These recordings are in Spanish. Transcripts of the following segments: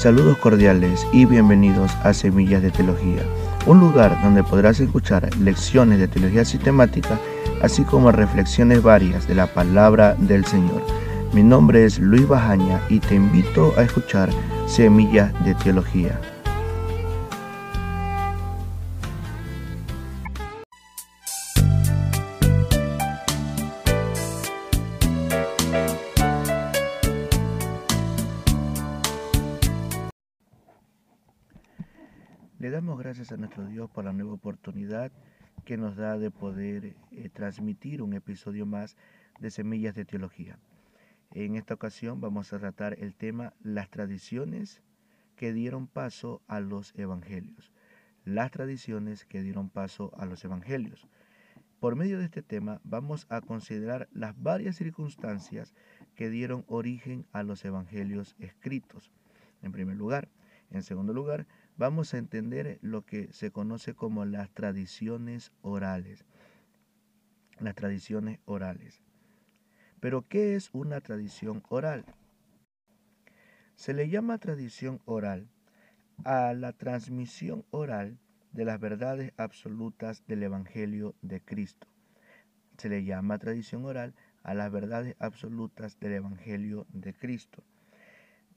Saludos cordiales y bienvenidos a Semillas de Teología, un lugar donde podrás escuchar lecciones de teología sistemática, así como reflexiones varias de la palabra del Señor. Mi nombre es Luis Bajaña y te invito a escuchar Semillas de Teología. Damos gracias a nuestro Dios por la nueva oportunidad que nos da de poder eh, transmitir un episodio más de Semillas de Teología. En esta ocasión vamos a tratar el tema las tradiciones que dieron paso a los evangelios. Las tradiciones que dieron paso a los evangelios. Por medio de este tema vamos a considerar las varias circunstancias que dieron origen a los evangelios escritos. En primer lugar, en segundo lugar, vamos a entender lo que se conoce como las tradiciones orales. Las tradiciones orales. Pero, ¿qué es una tradición oral? Se le llama tradición oral a la transmisión oral de las verdades absolutas del Evangelio de Cristo. Se le llama tradición oral a las verdades absolutas del Evangelio de Cristo.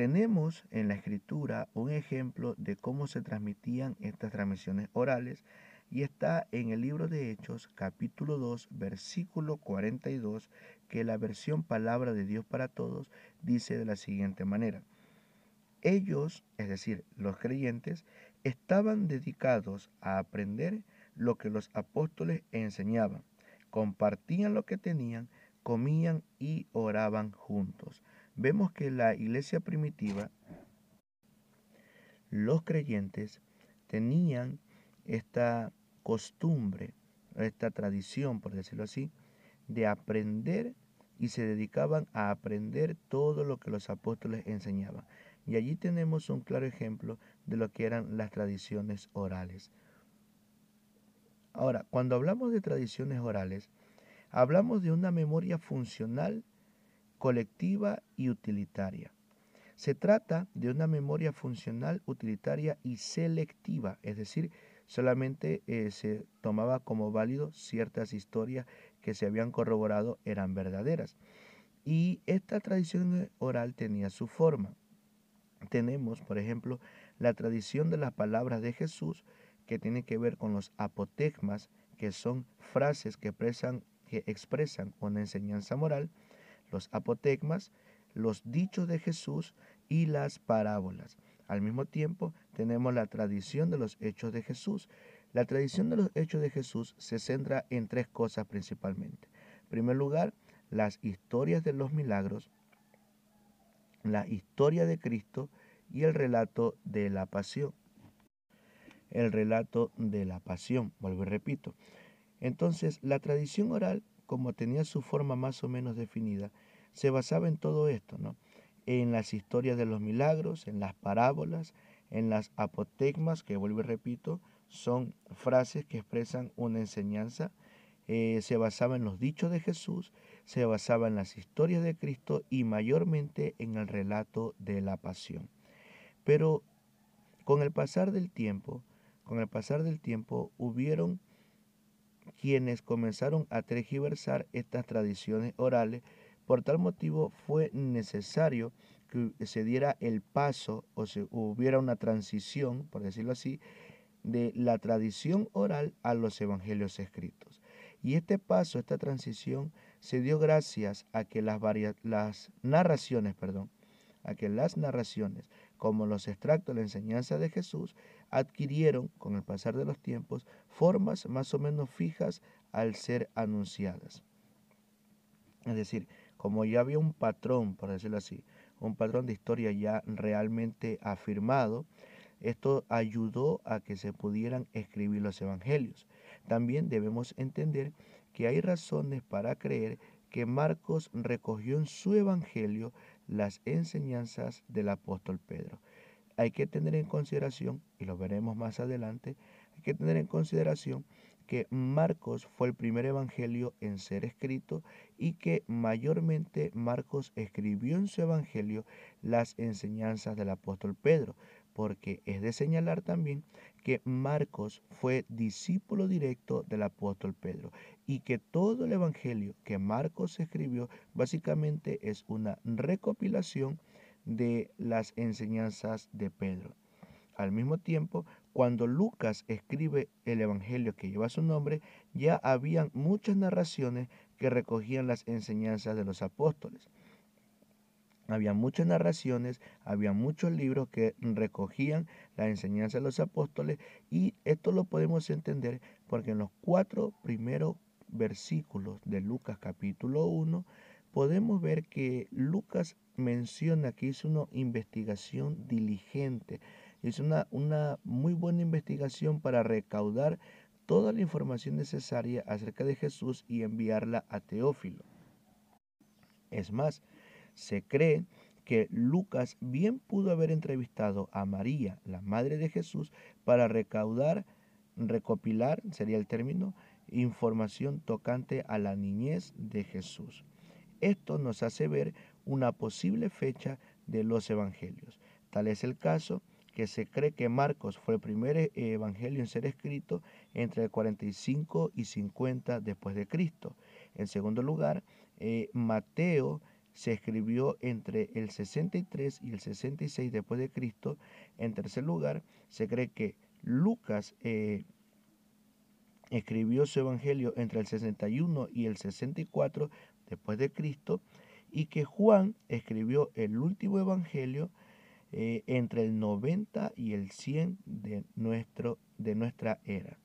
Tenemos en la escritura un ejemplo de cómo se transmitían estas transmisiones orales y está en el libro de Hechos capítulo 2 versículo 42 que la versión palabra de Dios para todos dice de la siguiente manera. Ellos, es decir, los creyentes, estaban dedicados a aprender lo que los apóstoles enseñaban, compartían lo que tenían, comían y oraban juntos vemos que la iglesia primitiva, los creyentes tenían esta costumbre, esta tradición, por decirlo así, de aprender y se dedicaban a aprender todo lo que los apóstoles enseñaban. Y allí tenemos un claro ejemplo de lo que eran las tradiciones orales. Ahora, cuando hablamos de tradiciones orales, hablamos de una memoria funcional colectiva y utilitaria. Se trata de una memoria funcional, utilitaria y selectiva, es decir, solamente eh, se tomaba como válido ciertas historias que se habían corroborado eran verdaderas. Y esta tradición oral tenía su forma. Tenemos, por ejemplo, la tradición de las palabras de Jesús, que tiene que ver con los apotegmas, que son frases que expresan, que expresan una enseñanza moral, los apotegmas, los dichos de Jesús y las parábolas. Al mismo tiempo tenemos la tradición de los hechos de Jesús. La tradición de los hechos de Jesús se centra en tres cosas principalmente. En primer lugar, las historias de los milagros, la historia de Cristo y el relato de la pasión. El relato de la pasión, vuelvo y repito. Entonces, la tradición oral como tenía su forma más o menos definida, se basaba en todo esto, ¿no? En las historias de los milagros, en las parábolas, en las apotegmas, que vuelvo y repito, son frases que expresan una enseñanza. Eh, se basaba en los dichos de Jesús, se basaba en las historias de Cristo y mayormente en el relato de la pasión. Pero con el pasar del tiempo, con el pasar del tiempo hubieron quienes comenzaron a tergiversar estas tradiciones orales. Por tal motivo fue necesario que se diera el paso o se hubiera una transición, por decirlo así, de la tradición oral a los evangelios escritos. Y este paso, esta transición, se dio gracias a que las, las narraciones, perdón, a que las narraciones, como los extractos de la enseñanza de Jesús, adquirieron, con el pasar de los tiempos, formas más o menos fijas al ser anunciadas. Es decir, como ya había un patrón, por decirlo así, un patrón de historia ya realmente afirmado, esto ayudó a que se pudieran escribir los evangelios. También debemos entender que hay razones para creer que Marcos recogió en su evangelio las enseñanzas del apóstol Pedro. Hay que tener en consideración, y lo veremos más adelante, hay que tener en consideración que Marcos fue el primer evangelio en ser escrito y que mayormente Marcos escribió en su evangelio las enseñanzas del apóstol Pedro, porque es de señalar también que Marcos fue discípulo directo del apóstol Pedro y que todo el evangelio que Marcos escribió básicamente es una recopilación de las enseñanzas de Pedro. Al mismo tiempo, cuando Lucas escribe el Evangelio que lleva su nombre, ya habían muchas narraciones que recogían las enseñanzas de los apóstoles. Había muchas narraciones, había muchos libros que recogían la enseñanza de los apóstoles y esto lo podemos entender porque en los cuatro primeros versículos de Lucas capítulo 1 podemos ver que Lucas menciona que hizo una investigación diligente, hizo una, una muy buena investigación para recaudar toda la información necesaria acerca de Jesús y enviarla a Teófilo. Es más, se cree que Lucas bien pudo haber entrevistado a María, la madre de Jesús, para recaudar, recopilar, sería el término, información tocante a la niñez de Jesús. Esto nos hace ver una posible fecha de los evangelios. Tal es el caso que se cree que Marcos fue el primer eh, evangelio en ser escrito entre el 45 y 50 después de Cristo. En segundo lugar, eh, Mateo se escribió entre el 63 y el 66 después de Cristo. En tercer lugar, se cree que Lucas eh, escribió su evangelio entre el 61 y el 64 después de Cristo y que Juan escribió el último evangelio eh, entre el 90 y el 100 de, nuestro, de nuestra era.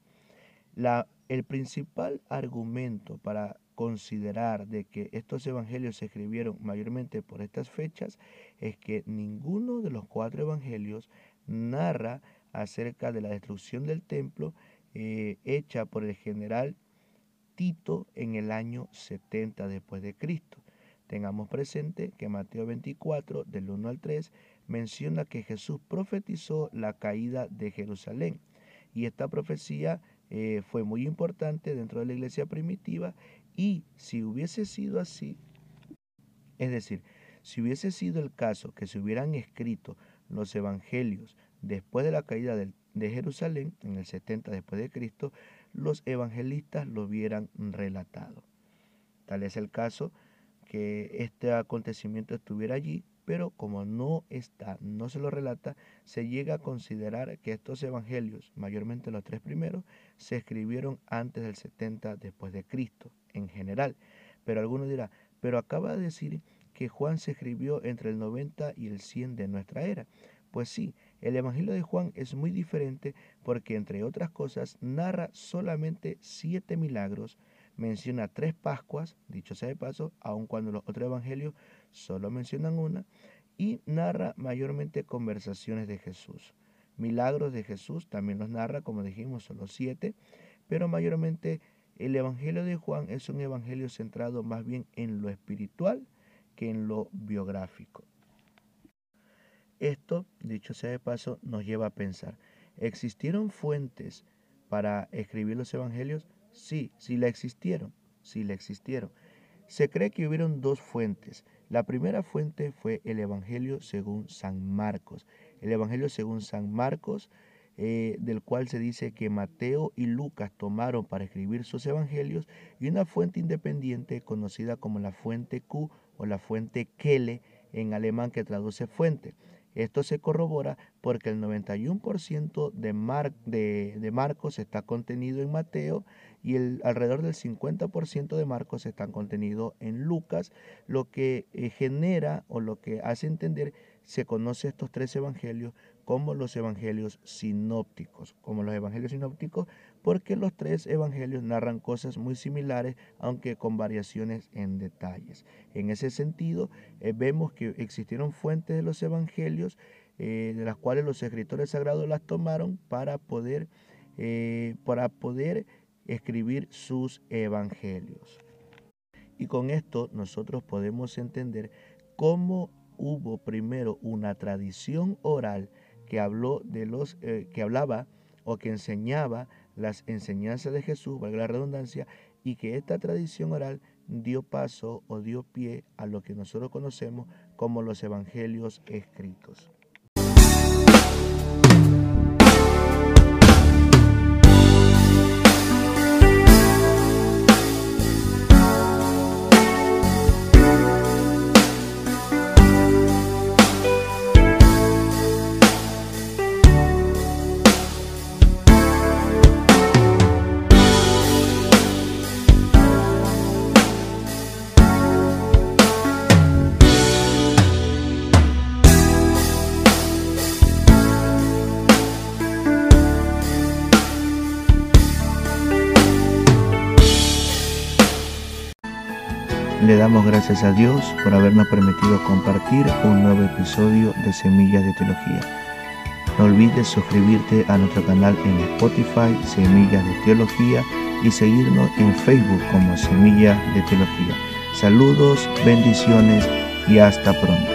La, el principal argumento para considerar de que estos evangelios se escribieron mayormente por estas fechas es que ninguno de los cuatro evangelios narra acerca de la destrucción del templo eh, hecha por el general Tito en el año 70 después de Cristo. Tengamos presente que Mateo 24, del 1 al 3, menciona que Jesús profetizó la caída de Jerusalén. Y esta profecía eh, fue muy importante dentro de la iglesia primitiva y si hubiese sido así, es decir, si hubiese sido el caso que se hubieran escrito los evangelios después de la caída de Jerusalén, en el 70 después de Cristo, los evangelistas lo hubieran relatado. Tal es el caso que este acontecimiento estuviera allí, pero como no está, no se lo relata, se llega a considerar que estos evangelios, mayormente los tres primeros, se escribieron antes del 70 después de Cristo, en general. Pero alguno dirá, pero acaba de decir que Juan se escribió entre el 90 y el 100 de nuestra era. Pues sí, el Evangelio de Juan es muy diferente porque, entre otras cosas, narra solamente siete milagros, menciona tres Pascuas, dicho sea de paso, aun cuando los otros evangelios solo mencionan una, y narra mayormente conversaciones de Jesús. Milagros de Jesús también los narra, como dijimos, solo siete, pero mayormente el Evangelio de Juan es un evangelio centrado más bien en lo espiritual que en lo biográfico. Esto, dicho sea de paso, nos lleva a pensar, ¿existieron fuentes para escribir los evangelios? Sí, sí la existieron, sí la existieron. Se cree que hubieron dos fuentes. La primera fuente fue el Evangelio según San Marcos. El Evangelio según San Marcos, eh, del cual se dice que Mateo y Lucas tomaron para escribir sus evangelios, y una fuente independiente conocida como la fuente Q o la fuente Kele en alemán que traduce fuente. Esto se corrobora porque el 91% de, Marcos está contenido en Mateo y el, alrededor del 50% de Marcos está contenido en Lucas, lo que eh, genera o lo que hace entender se conoce estos tres evangelios como los evangelios sinópticos, como los evangelios sinópticos, porque los tres evangelios narran cosas muy similares, aunque con variaciones en detalles. En ese sentido, eh, vemos que existieron fuentes de los evangelios, eh, de las cuales los escritores sagrados las tomaron para poder, eh, para poder escribir sus evangelios. Y con esto nosotros podemos entender cómo hubo primero una tradición oral que habló de los que hablaba o que enseñaba las enseñanzas de Jesús, valga la redundancia, y que esta tradición oral dio paso o dio pie a lo que nosotros conocemos como los evangelios escritos. Le damos gracias a Dios por habernos permitido compartir un nuevo episodio de Semillas de Teología. No olvides suscribirte a nuestro canal en Spotify, Semillas de Teología, y seguirnos en Facebook como Semillas de Teología. Saludos, bendiciones y hasta pronto.